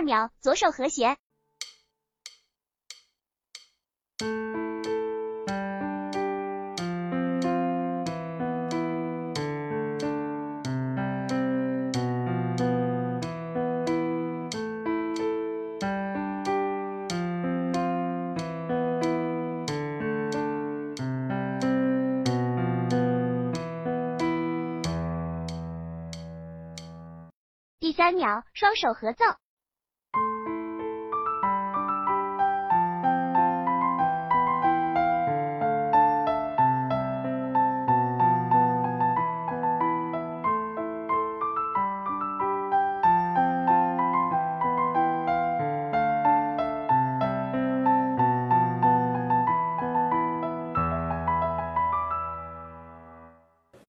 二秒左手和弦。第三秒双手合奏。